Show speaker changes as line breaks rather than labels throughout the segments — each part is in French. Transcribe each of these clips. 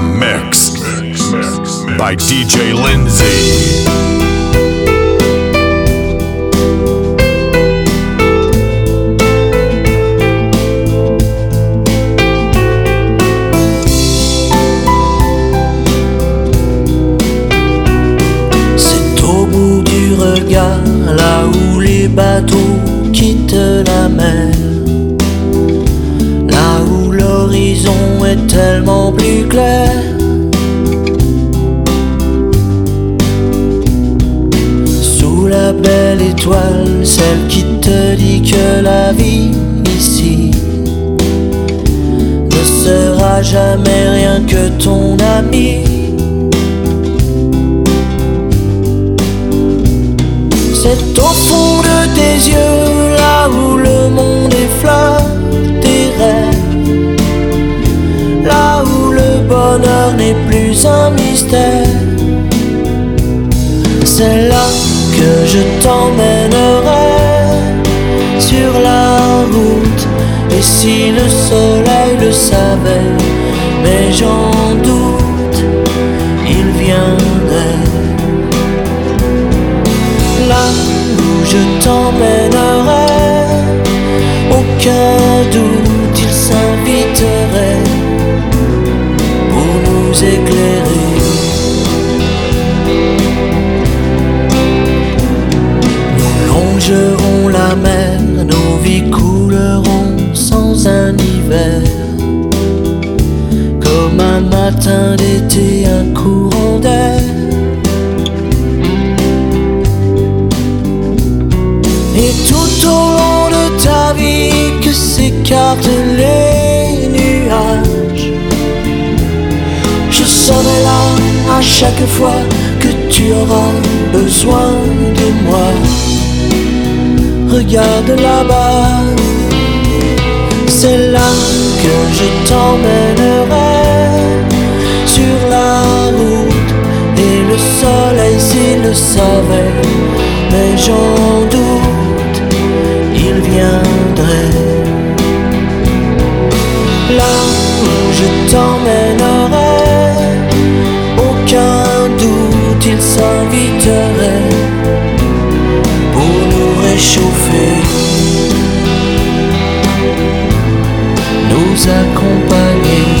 mixed, by DJ Lindsay.
Jamais rien que ton ami. C'est au fond de tes yeux, là où le monde est fleur des rêves. Là où le bonheur n'est plus un mystère. C'est là que je t'emmènerai sur la route. Et si le soleil le savait, mais j'en doute, il viendrait là où je t'emmènerai. Aucun doute, il s'inviterait pour nous éclairer. Nous longerons la mer, nos vies couleront matin d'été, un courant d'air. Et tout au long de ta vie que s'écartent les nuages. Je serai là à chaque fois que tu auras besoin de moi. Regarde là-bas. C'est là que je t'emmènerai Sur la route Et le soleil s'il le savait Mais j'en doute il viendrait là où je t'emmènerai. Aucun doute, il s'inviterait pour nous réchauffer, nous accompagner.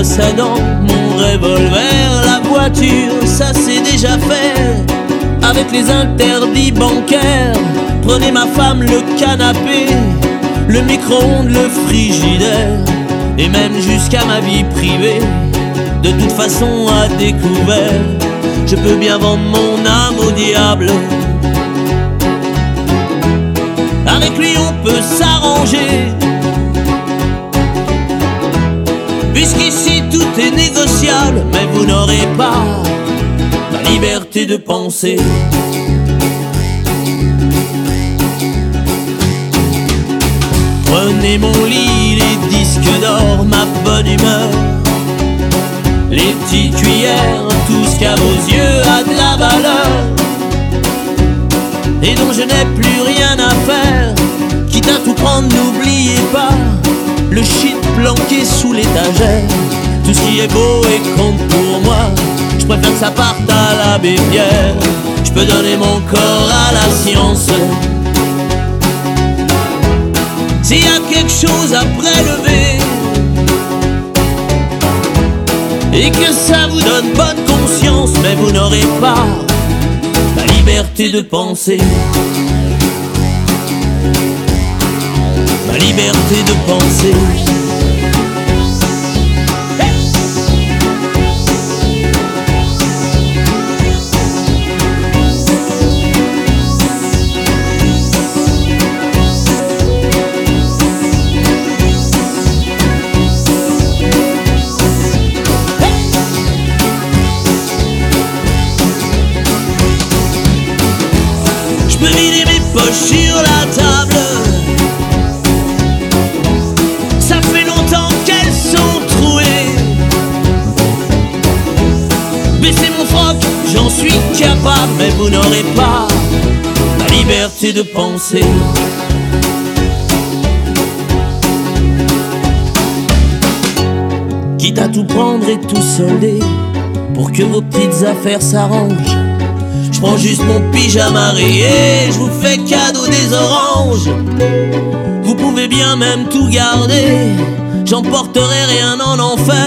Dents, mon revolver, la voiture, ça c'est déjà fait. Avec les interdits bancaires, prenez ma femme, le canapé, le micro-ondes, le frigidaire, et même jusqu'à ma vie privée. De toute façon, à découvert, je peux bien vendre mon âme au diable. Avec lui on peut s'arranger Puisqu'ici tout est négociable Mais vous n'aurez pas la liberté de penser Prenez mon lit, les disques d'or, ma bonne humeur Les petites cuillères, tout ce qu'à vos yeux a de la valeur et dont je n'ai plus rien à faire. Quitte à tout prendre, n'oubliez pas le shit planqué sous l'étagère. Tout ce qui est beau et compte pour moi, je préfère que ça parte à l'abbé Pierre. Je peux donner mon corps à la science. S'il y a quelque chose à prélever et que ça vous donne bonne conscience, mais vous n'aurez pas la liberté de penser. Ma liberté de penser. Vous n'aurez pas la liberté de penser. Quitte à tout prendre et tout solder pour que vos petites affaires s'arrangent je prends juste mon pyjama rayé, je vous fais cadeau des oranges. Vous pouvez bien même tout garder, j'emporterai rien en enfer.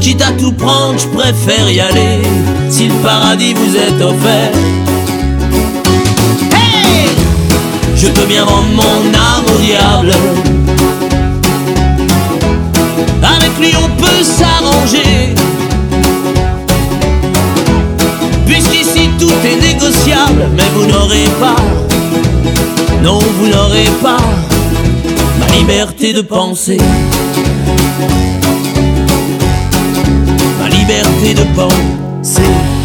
Quitte à tout prendre, je préfère y aller, si le paradis vous est offert. Hey je peux bien vendre mon âme au diable. Avec lui on peut s'arranger. Puisqu'ici tout est négociable, mais vous n'aurez pas, non, vous n'aurez pas ma liberté de penser. Liberté de penser.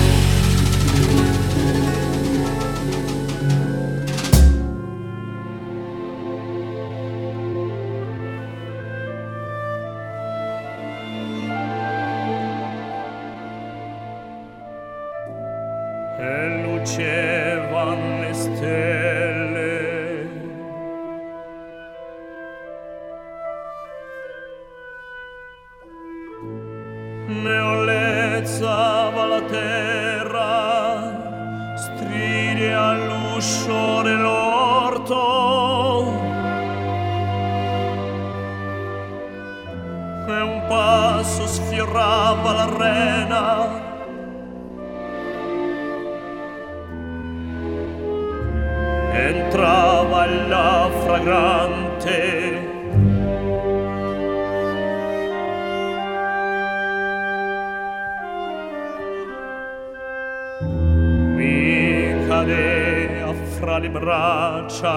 la terra stride all'uscio dell'orto. E un passo sfiorava l'arena entrava la fragrante braccia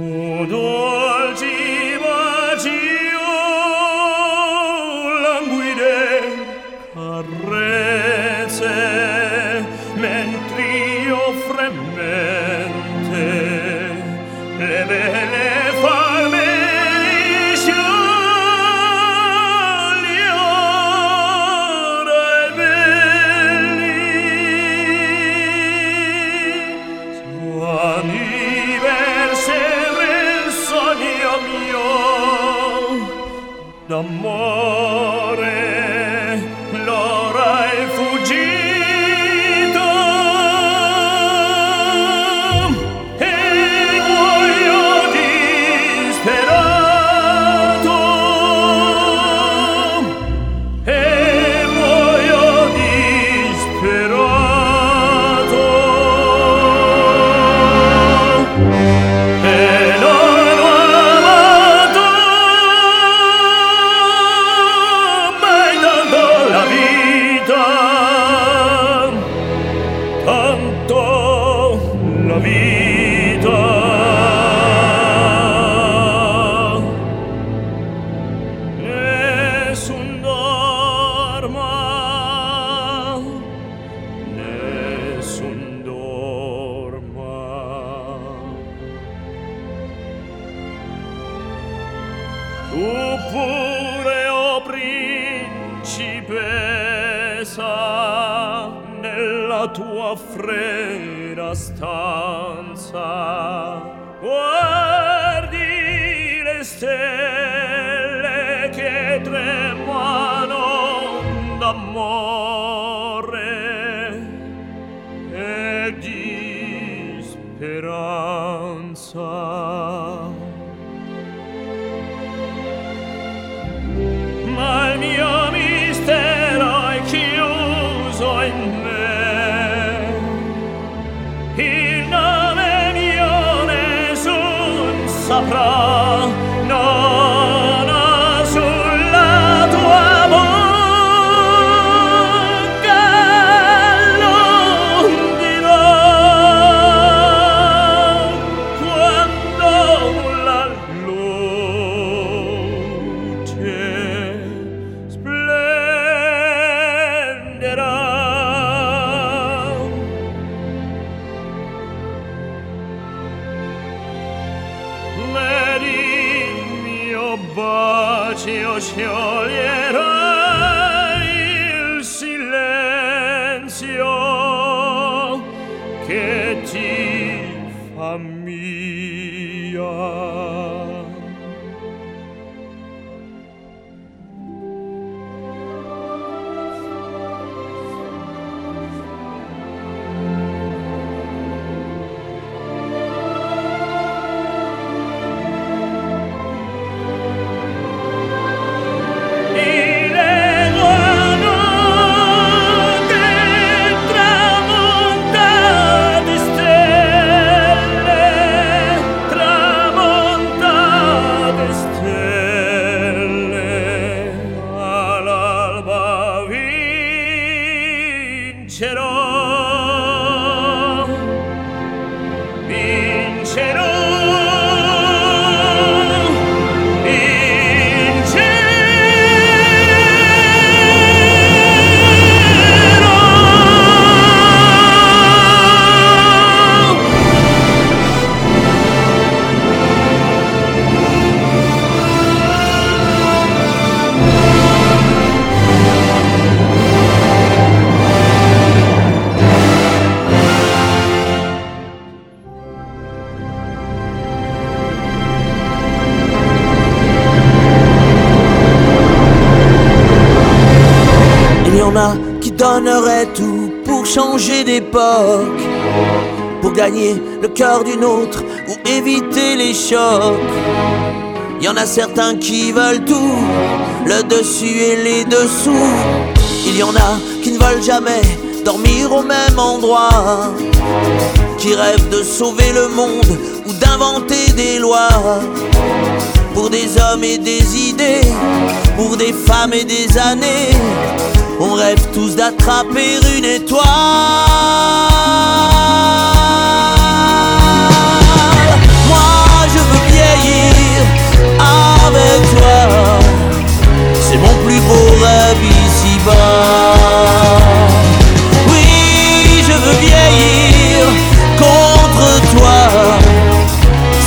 Odore speranza. Guardi le stelle
tua fredda stanza
tout pour changer d'époque, pour gagner le cœur d'une autre ou éviter les chocs. Y en a certains qui veulent tout, le dessus et les dessous. Il y en a qui ne veulent jamais dormir au même endroit, qui rêvent de sauver le monde ou d'inventer des lois. Pour des hommes et des idées, pour des femmes et des années on rêve tous d'attraper une étoile. Moi je veux vieillir avec toi. C'est mon plus beau rêve ici-bas. Oui, je veux vieillir contre toi.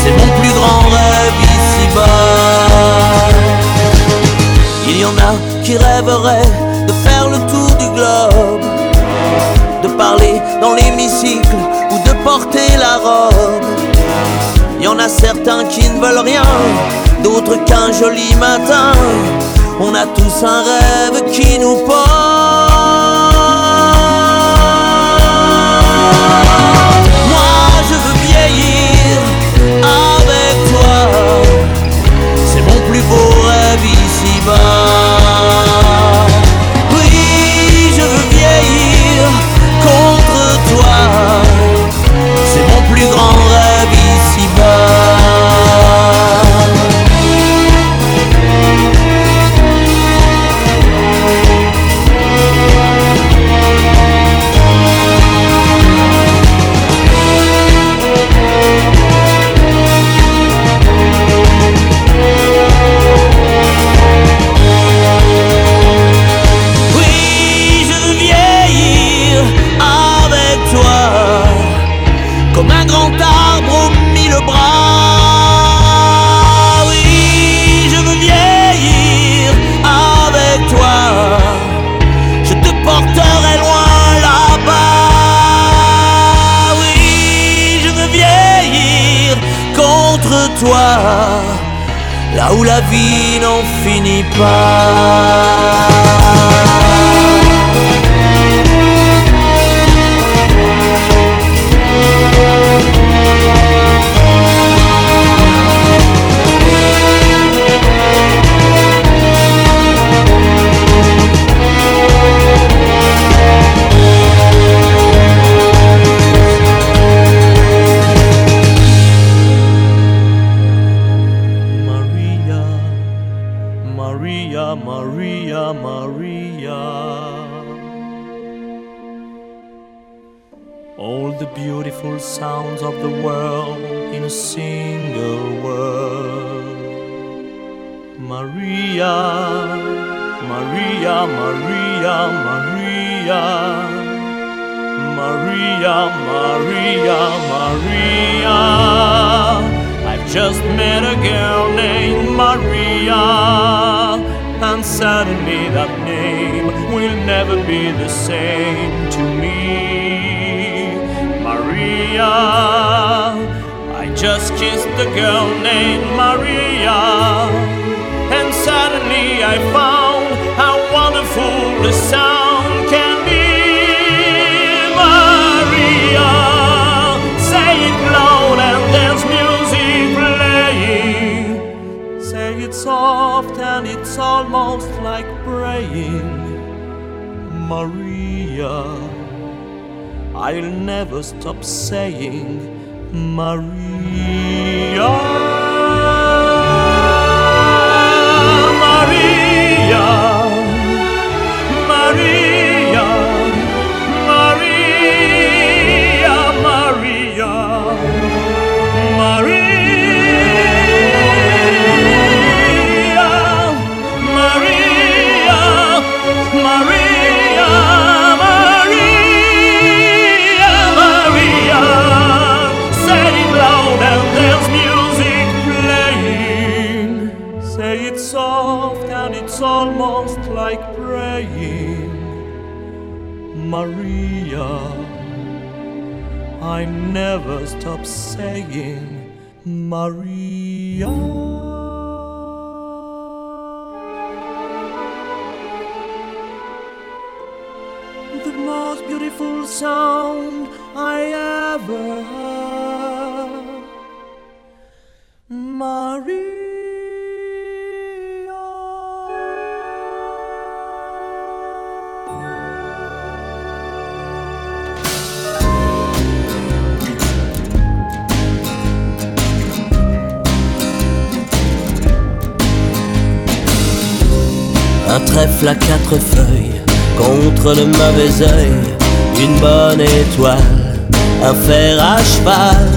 C'est mon plus grand rêve ici-bas. Il y en a qui rêveraient a certains qui ne veulent rien, d'autres qu'un joli matin. On a tous un rêve qui nous porte. Moi je veux vieillir avec toi, c'est mon plus beau rêve ici-bas. Là où la vie n'en finit pas.
Be the same to me. Maria, I just kissed a girl named Maria, and suddenly I found how wonderful the sound can be. Maria, say it loud and there's music playing. Say it soft and it's almost like praying. I'll never stop saying Maria. Never stop saying Maria. The most beautiful sound I ever heard. Un trèfle à quatre feuilles contre le mauvais œil, une bonne étoile, un fer à cheval,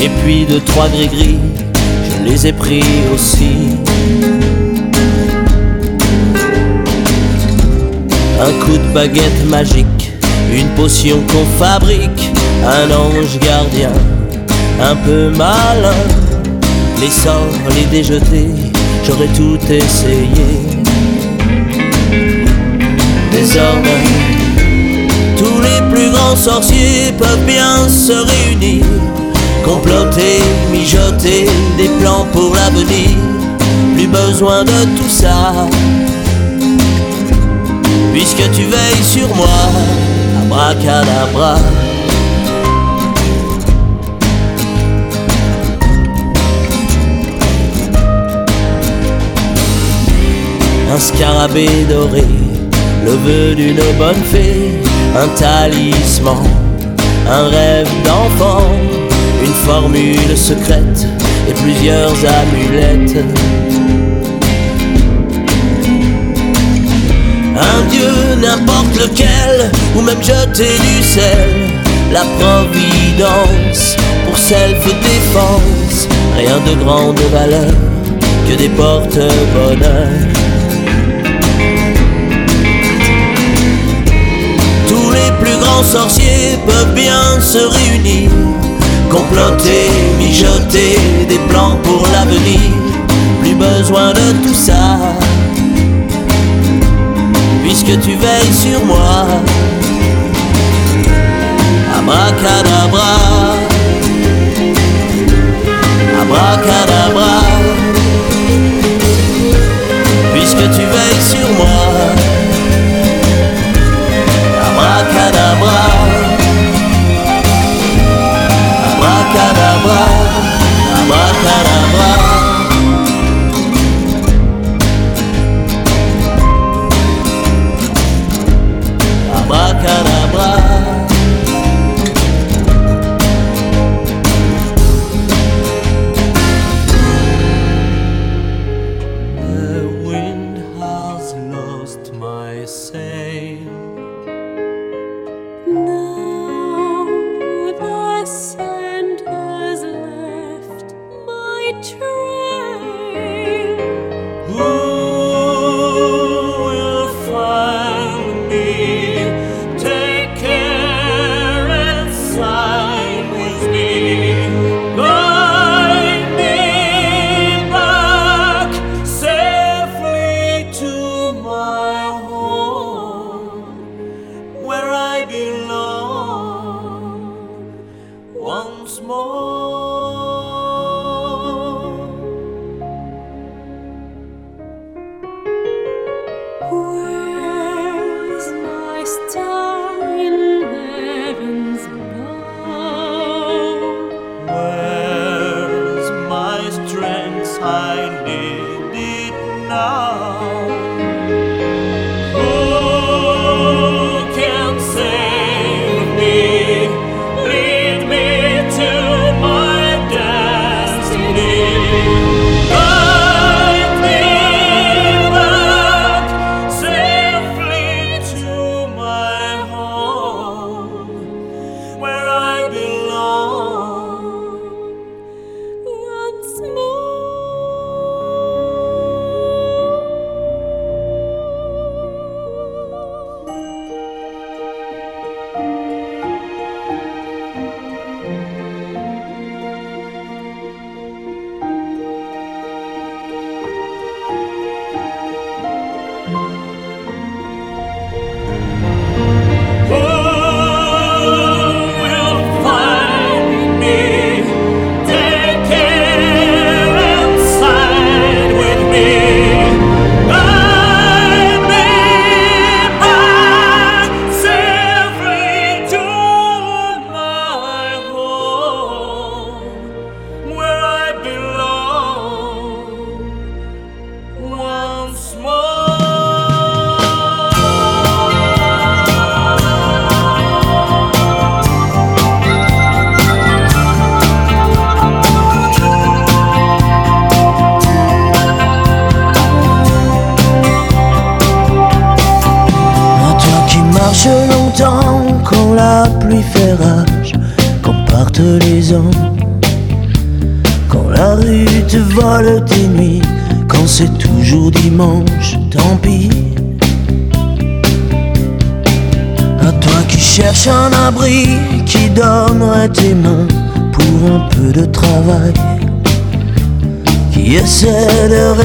et puis deux, trois gris-gris, je les ai pris aussi. Un coup de baguette magique, une potion qu'on fabrique, un ange gardien, un peu malin, les sorts, les déjeter, j'aurais tout essayé. Désormais, tous les plus grands sorciers peuvent bien se réunir, comploter, mijoter des plans pour l'avenir. Plus besoin de tout ça, puisque tu veilles sur moi, abracadabra. Un scarabée doré, le vœu d'une bonne fée, un talisman, un rêve d'enfant, une formule secrète et plusieurs amulettes. Un dieu, n'importe lequel, ou même jeter du sel, la providence pour self-défense, rien de grande valeur que des porte-bonheur. Grands sorciers peuvent bien se réunir, comploter, mijoter des plans pour l'avenir. Plus besoin de tout ça, puisque tu veilles sur moi. Abracadabra,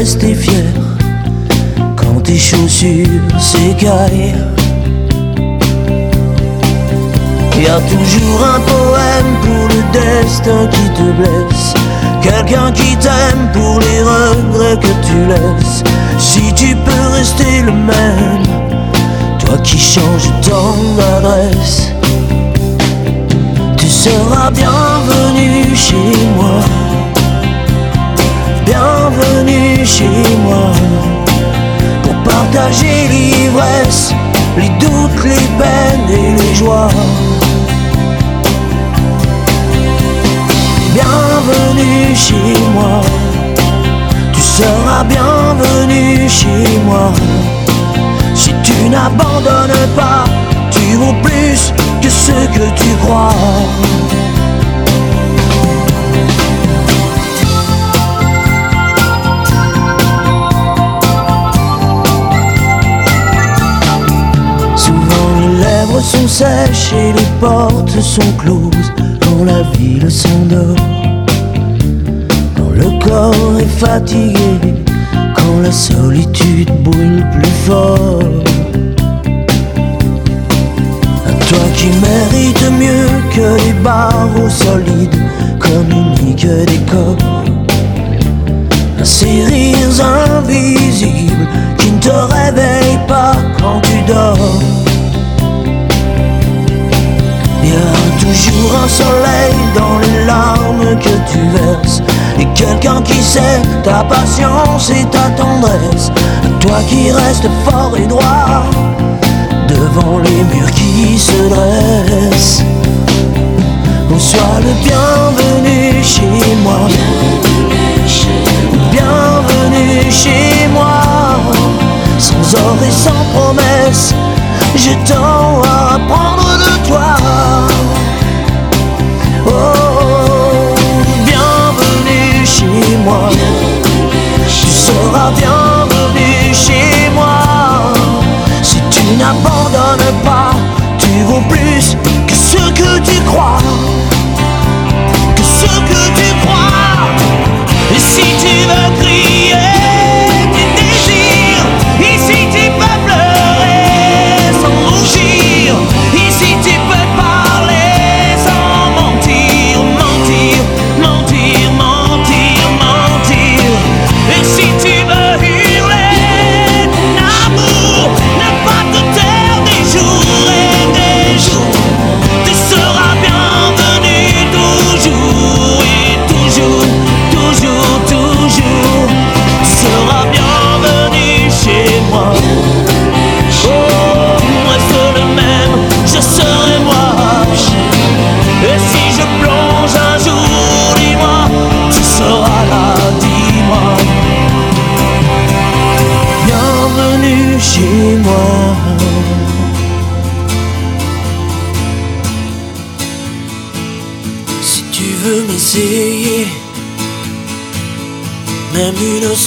rester fier quand tes chaussures s'écaillent. Y a toujours un poème pour le destin qui te blesse. Quelqu'un qui t'aime pour les regrets que tu laisses. Si tu peux rester le même, toi qui changes ton adresse, tu seras bienvenu chez moi bienvenue chez moi pour partager l'ivresse, les doutes, les peines et les joies. Bienvenue chez moi, tu seras bienvenue chez moi. Si tu n'abandonnes pas, tu vaux plus que ce que tu crois. Sont sèches et les portes sont closes quand la ville s'endort. Quand le corps est fatigué, quand la solitude brûle plus fort. À toi qui mérites mieux que les barreaux solides, un soleil dans les larmes que tu verses. Et quelqu'un qui sait ta patience et ta tendresse. Toi qui restes fort et droit Devant les murs qui se dressent. On soit le bienvenu chez moi. Bienvenue chez moi. Sans or et sans promesse J'ai tant à Oh, bienvenue chez moi. Tu seras bienvenue chez moi. Si tu n'abandonnes pas, tu vaux plus que ce que tu crois. Que ce que tu crois. Et si tu veux.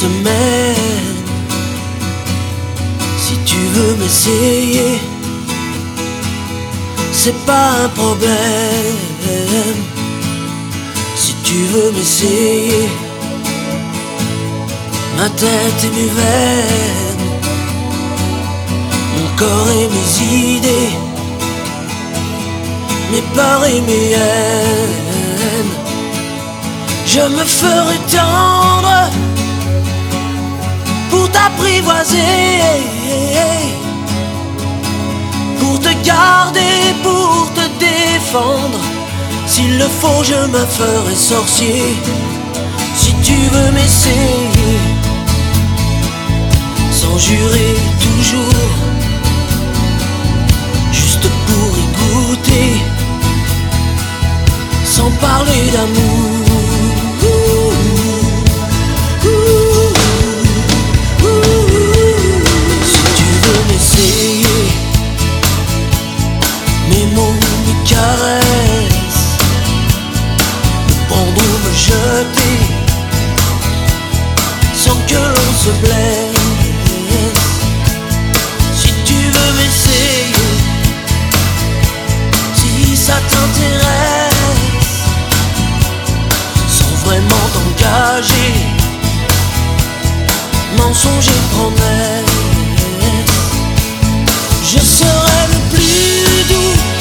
Si tu veux m'essayer, c'est pas un problème. Si tu veux m'essayer, ma tête et mes veines, mon corps et mes idées, mes peurs et mes haines. Je me ferai tendre pour t'apprivoiser, pour te garder, pour te défendre. S'il le faut, je me ferai sorcier. Si tu veux m'essayer, sans jurer toujours, juste pour y goûter, sans parler d'amour. M'essayer, mes mots, mes caresses, me prendre me jeter, sans que l'on se blesse. Si tu veux m'essayer, si ça t'intéresse, sans vraiment t'engager, mensonge et promesse, serai le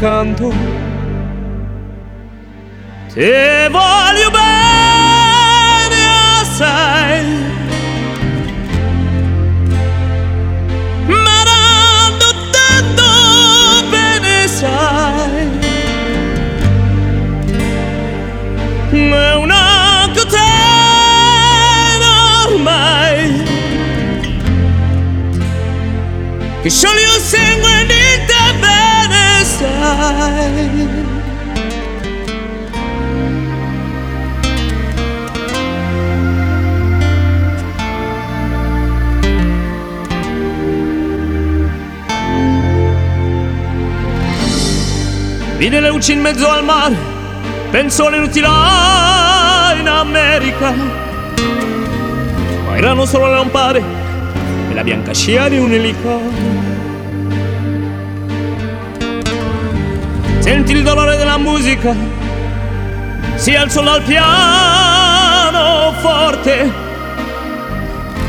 感動照 Luci in mezzo al mare, pensò all'inutile in America. Ma erano solo le lampade e la bianca scia di un'elica. Sentì il dolore della musica, si alzò dal piano forte.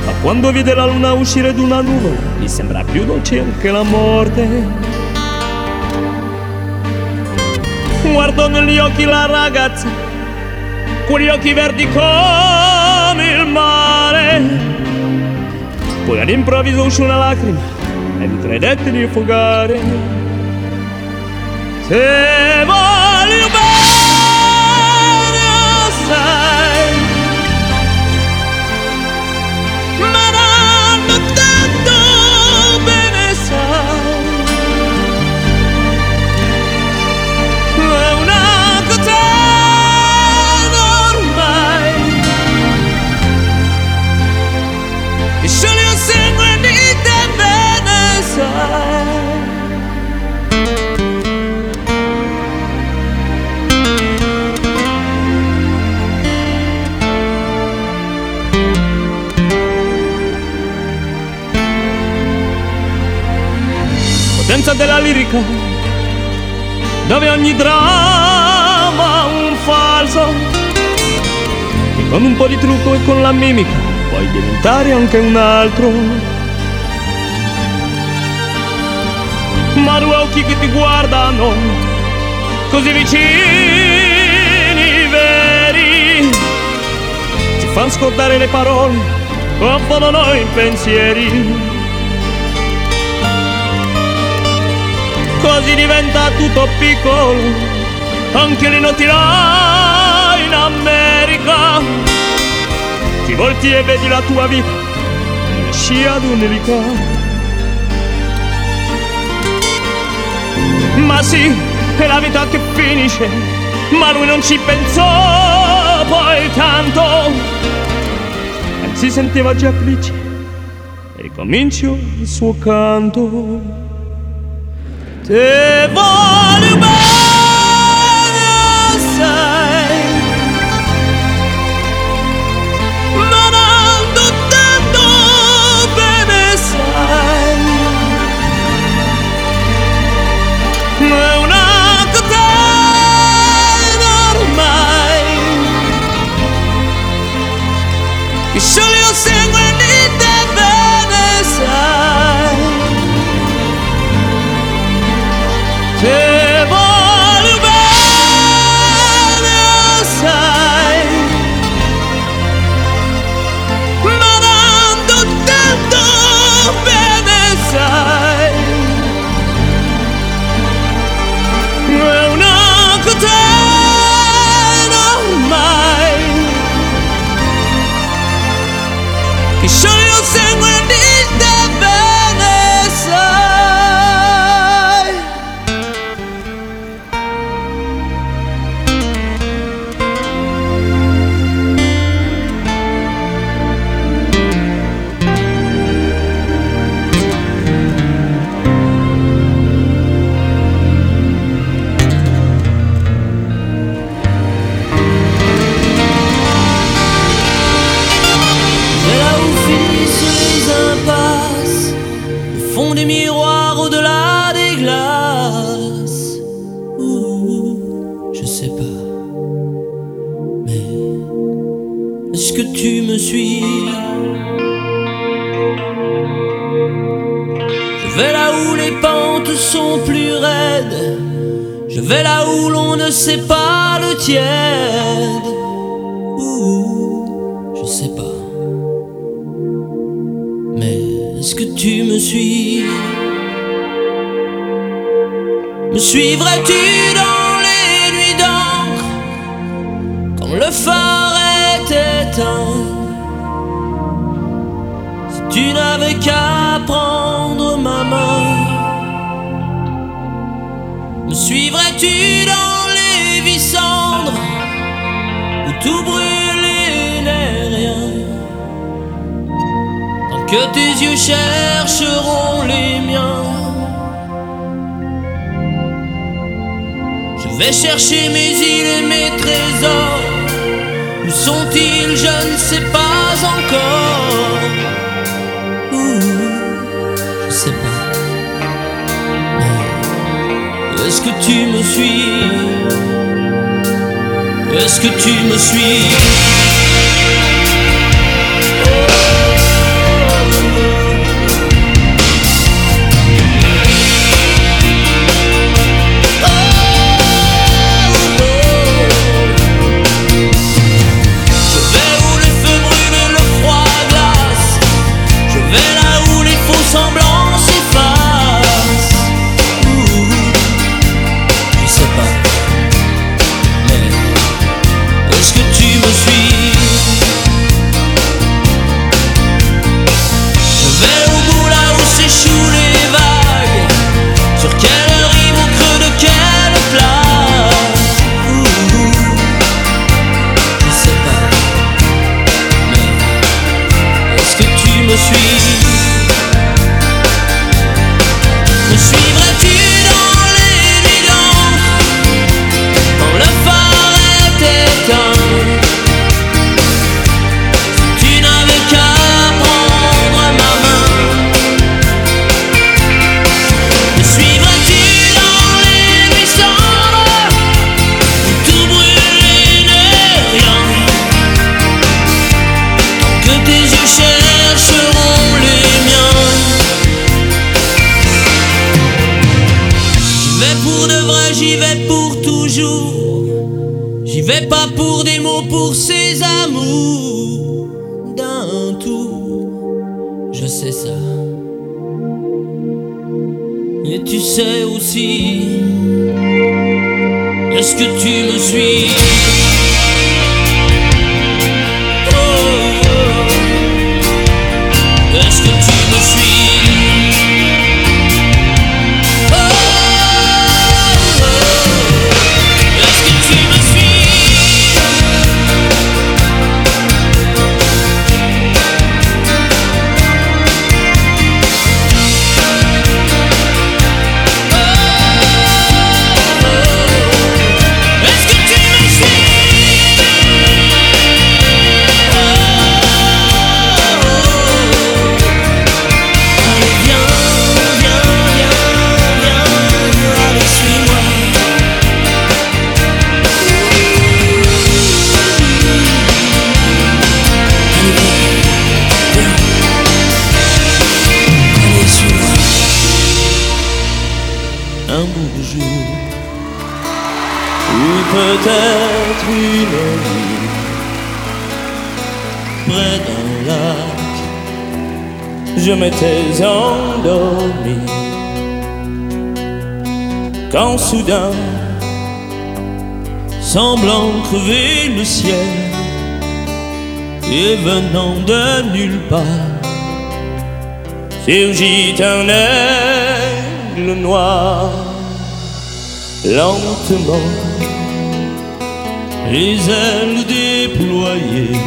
Ma quando vide la luna uscire d'una nuvola, gli sembra più dolce anche la morte. Guardò negli occhi la ragazza, quegli occhi verdi come il mare. Poi all'improvviso uscì una lacrima e mi credette di affogare. Se voglio Potenza della lirica dove ogni dramma un falso che con un po' di trucco e con la mimica puoi diventare anche un altro. Ma due occhi che ti guardano così vicini veri ti fanno scordare le parole confondono i pensieri così diventa tutto piccolo, anche le noti là in America. Ti volti e vedi la tua vita, scia di un'elica. Ma sì, è la vita che finisce, ma lui non ci pensò poi tanto. E si sentiva già felice e ricominciò il suo canto. Te voglio bene, sai. Non tanto bene, sai. Ma una catena ormai. Che
solo io seguo vais là où l'on ne sait pas le tiède. Ouh, je sais pas. Mais est-ce que tu me suis? Me suivrais-tu? Suivrais-tu dans les vies cendres où tout brûle et n'est rien. Tant que tes yeux chercheront les miens Je vais chercher mes îles et mes trésors. Où sont-ils Je ne sais pas encore Est-ce que tu me suis? Est-ce que tu me suis? Près d'un lac. Je m'étais endormi quand soudain, semblant crever le ciel et venant de nulle part, surgit un aigle noir lentement, les ailes déployées.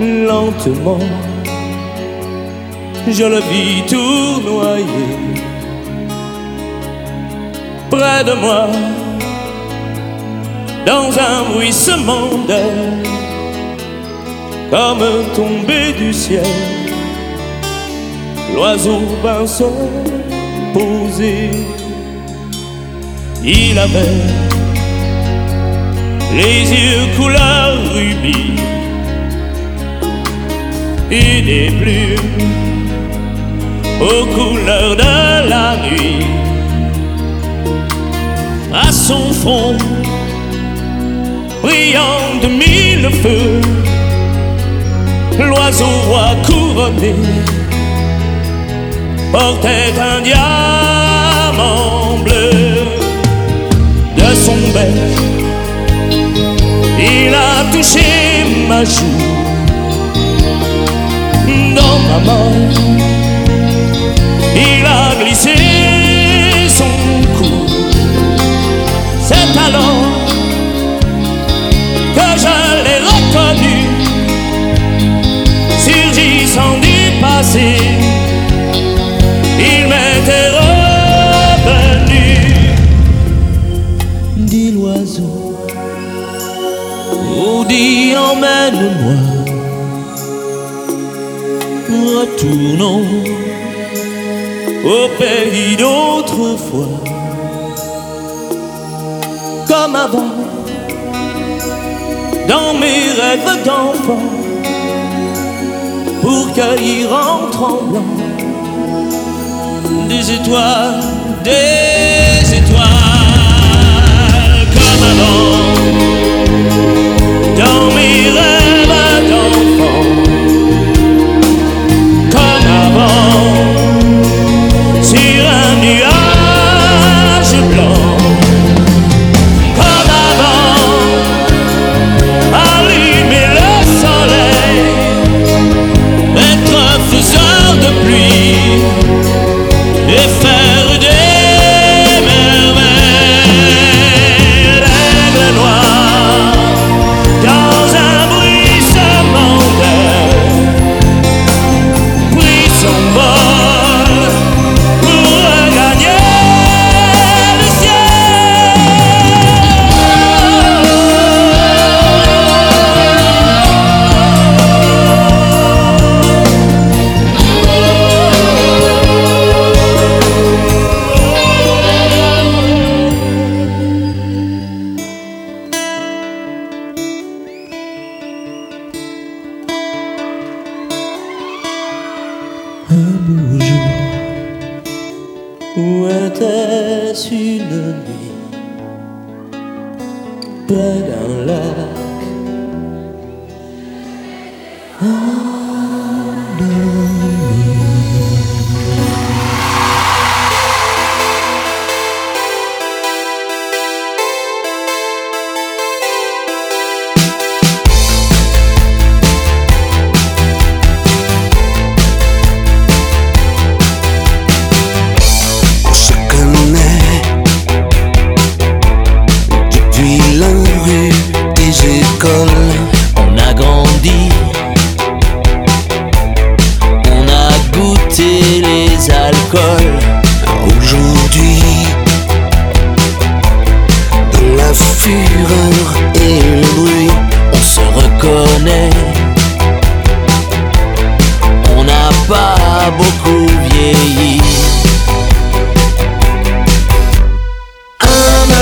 Lentement je le vis tournoyer près de moi dans un bruissement d'air comme tombé du ciel l'oiseau pinceau posé. Il avait les yeux couleur rubis et des plumes aux couleurs de la nuit. À son front, brillant de mille feux, l'oiseau roi couronné portait un diamant bleu de son bec il a touché ma joue dans ma main. Il a glissé son cou. C'est alors que je l'ai reconnu, surgissant du passé. emmène-moi. Retournons au pays d'autrefois, comme avant, dans mes rêves d'enfant, pour cueillir en tremblant des étoiles, des étoiles, comme avant.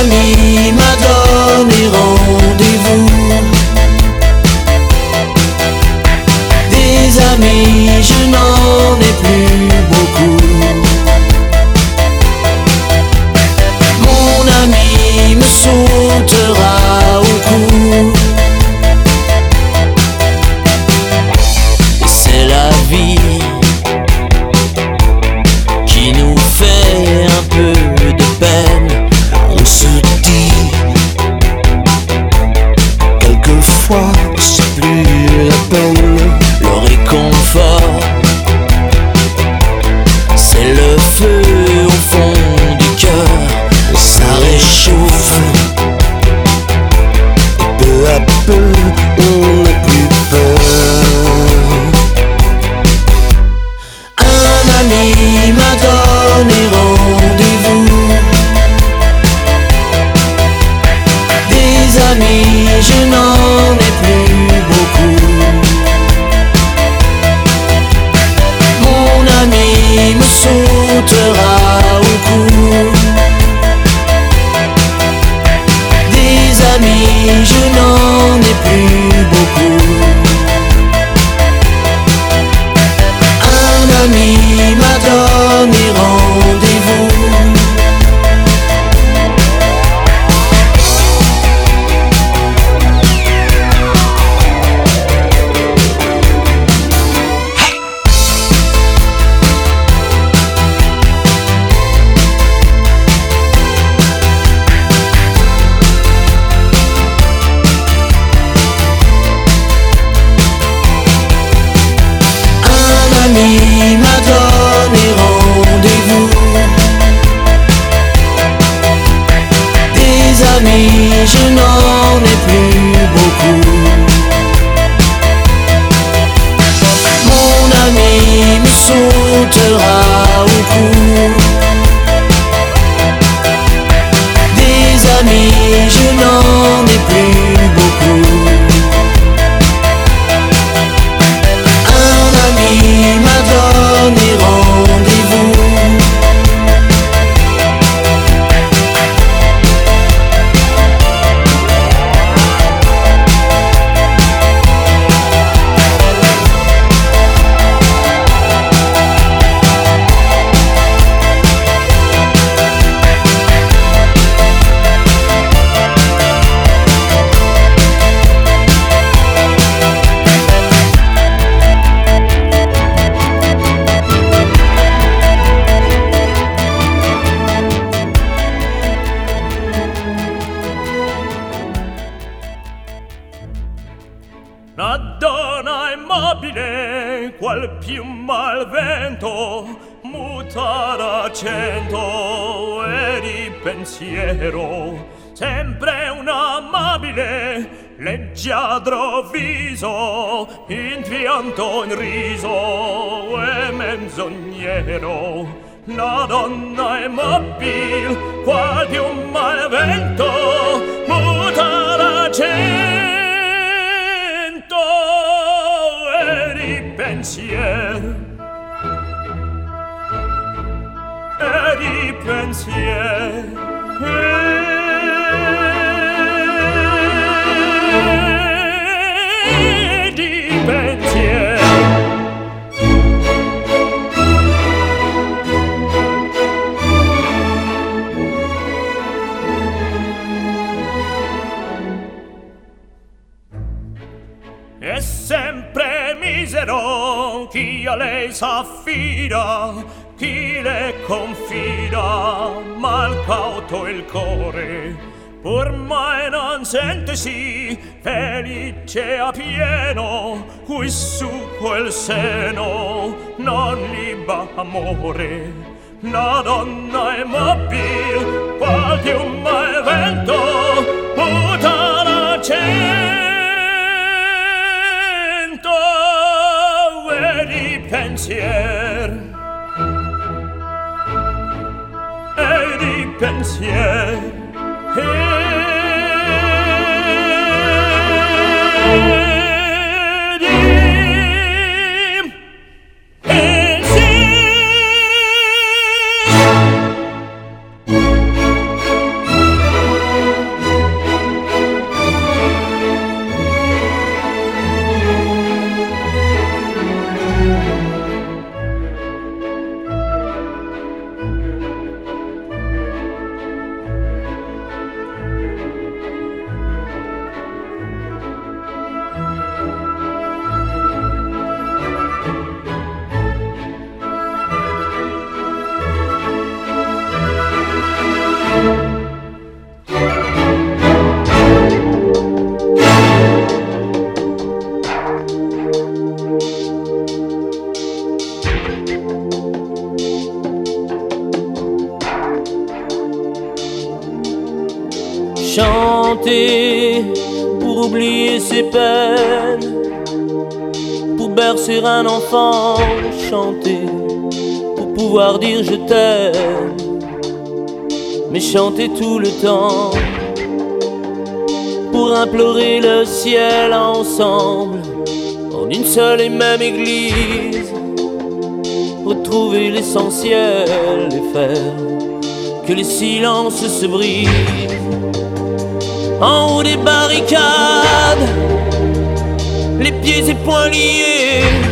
Halima amore.
Chanter pour pouvoir dire je t'aime, mais chanter tout le temps pour implorer le ciel ensemble en une seule et même église, retrouver l'essentiel et faire que les silences se brisent. En haut des barricades, les pieds et poings liés,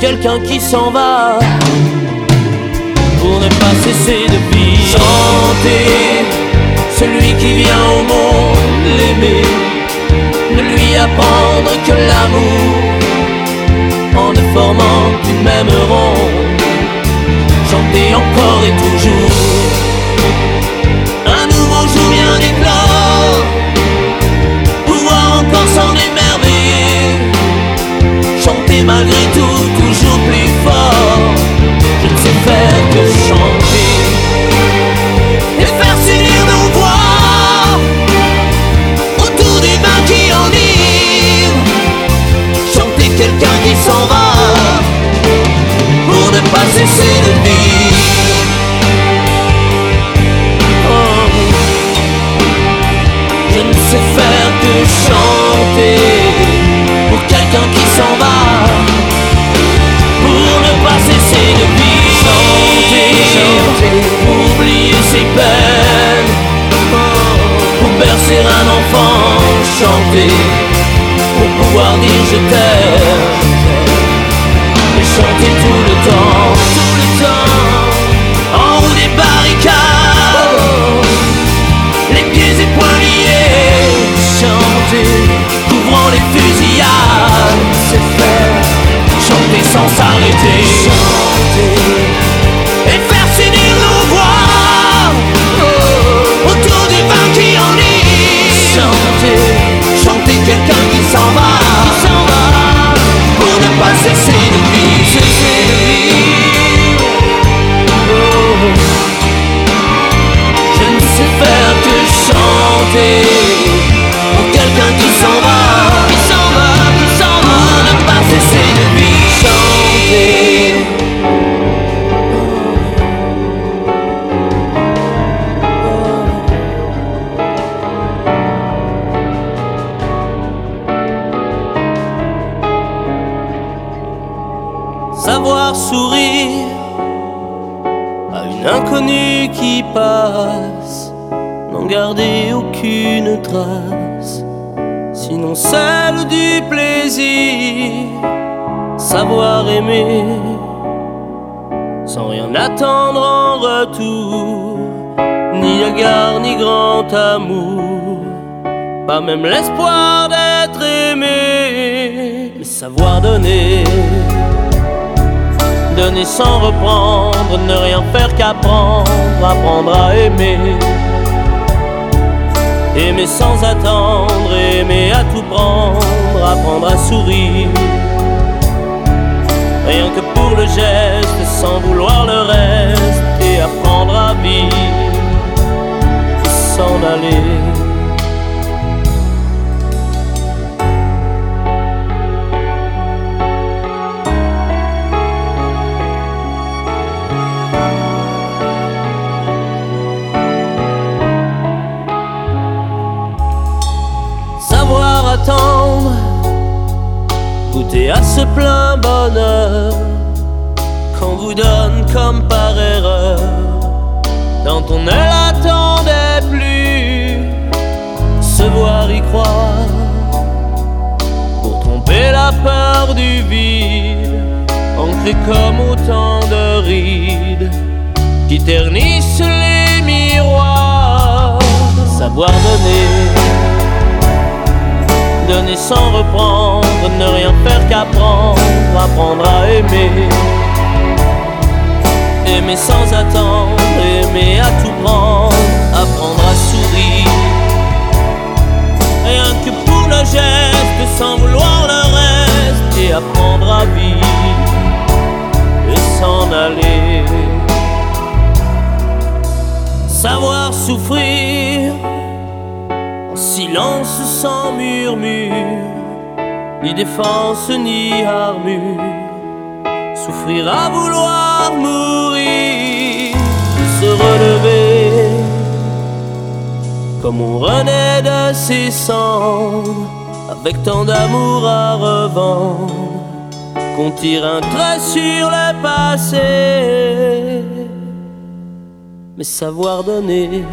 quelqu'un qui s'en va pour ne pas cesser de vivre. Santé, celui qui vient au monde l'aimer, ne lui apprendre que l'amour en ne formant qu'une même ronde. Chanter encore et toujours. Malgré tout, toujours plus fort. Je ne sais faire que chanter. Qu'apprendre, apprendre à aimer. Aimer sans attendre, aimer à tout prendre, apprendre à sourire. Rien que pour le geste, sans vouloir le reste, et apprendre à vivre, s'en aller. Comme par erreur quand on ne l'attendait plus, se voir y croire pour tromper la peur du vide, ancré comme autant de rides qui ternissent les miroirs, savoir donner donner sans reprendre, ne rien faire qu'apprendre, apprendre à aimer. Aimer sans attendre, aimer à tout prendre, apprendre à sourire. Rien que pour le geste, sans vouloir le reste, et apprendre à vivre et s'en aller. Savoir souffrir silence sans murmure, ni défense ni armure. Souffrir à vouloir se relever, comme on renaît de ses cendres, avec tant d'amour à revendre, qu'on tire un trait sur le passé, mais savoir donner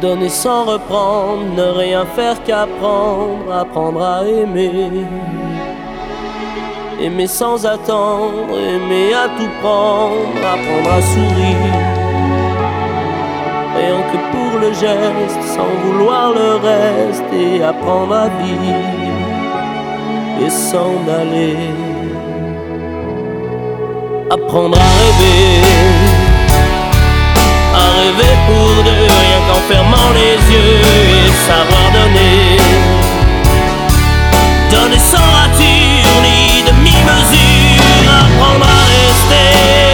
donner sans reprendre, ne rien faire qu'apprendre, apprendre à aimer. Aimer sans attendre, aimer à tout prendre, apprendre à sourire. Rien que pour le geste, sans vouloir le reste, et apprendre à vivre et s'en aller. apprendre à rêver. À rêver pour deux, rien qu'en fermant les yeux et savoir donner. Donner sans ni demi-mesure, apprendre à rester.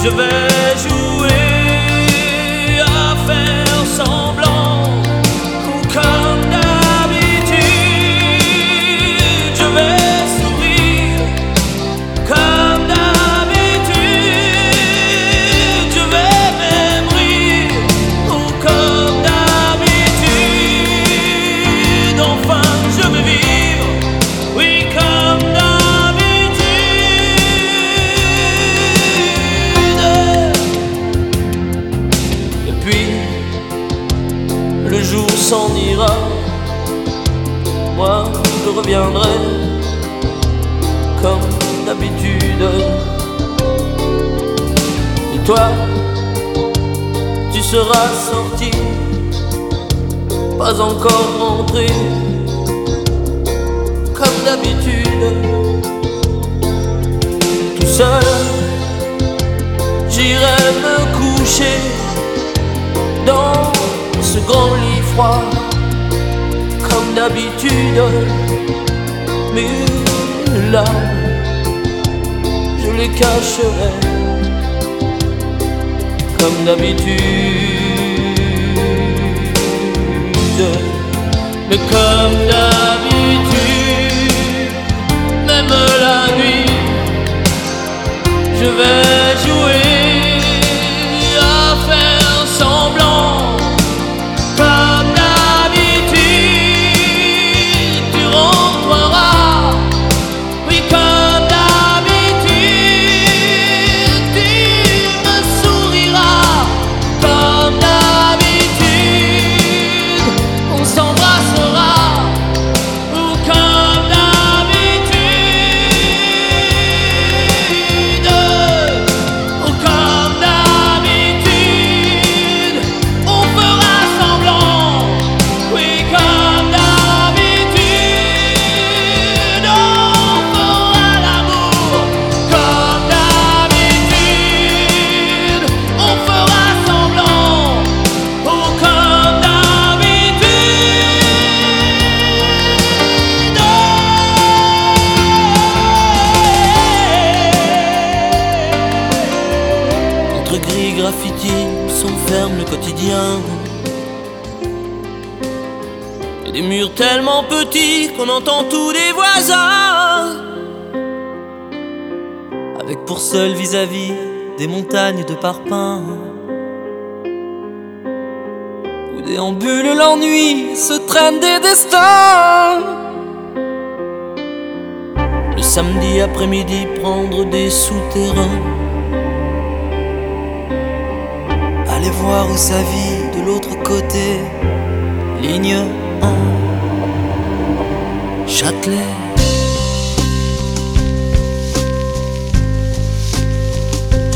Je vais tu
seras sorti, pas encore rentré, comme d'habitude. Tout seul, j'irai me coucher dans ce grand lit froid, comme d'habitude. Mes larmes, je les cacherai comme d'habitude. Mais comme d'habitude, même la nuit, je vais jouer Gris graffiti s'enferme le quotidien. Et des murs tellement petits qu'on entend tous les voisins. Avec pour seul vis-à-vis des montagnes de parpaings. Où déambule l'ennui, se traînent des destins. Le samedi après-midi, prendre des souterrains. Voir où ça vit de l'autre côté. Ligne 1, Châtelet.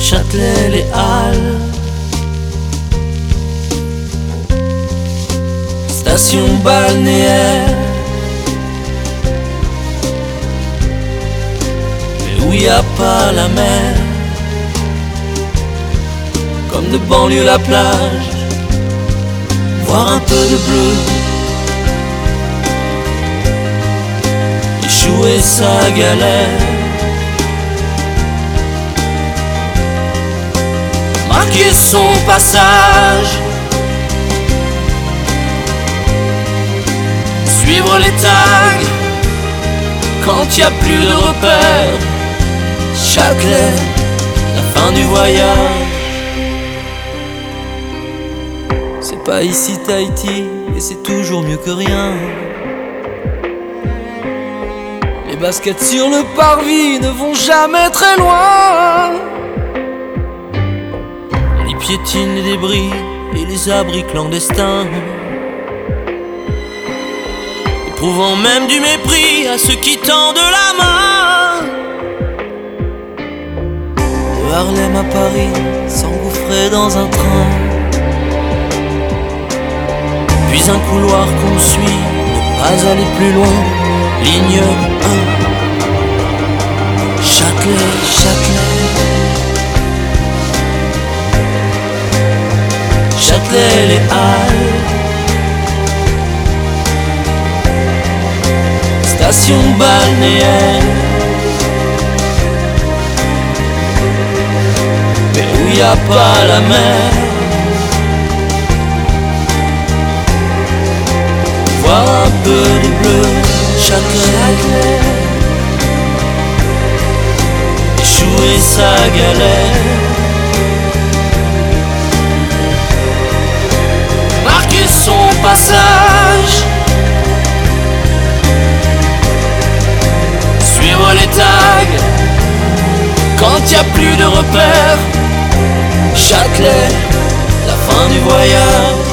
Châtelet, les Halles. Station balnéaire. Mais où y a pas la mer? De banlieue la plage, voir un peu de bleu. Échouer sa galère. Marquer son passage. Suivre les tags quand y a plus de repères. Châtelet, la fin du voyage. Pas ici Tahiti, et c'est toujours mieux que rien. Les baskets sur le parvis ne vont jamais très loin. On y piétine les débris et les abris clandestins. Éprouvant même du mépris à ceux qui tendent la main. De Harlem à Paris, s'engouffrer dans un train. Puis un couloir qu'on suit, ne pas aller plus loin. Ligne 1. Châtelet, Châtelet. Châtelet, les Halles. Station balnéaire. Mais où y a pas la mer? Châtelet. Échouer sa galère. Marquer son passage. Suivre les tags quand y a plus de repères. Châtelet, la fin du voyage.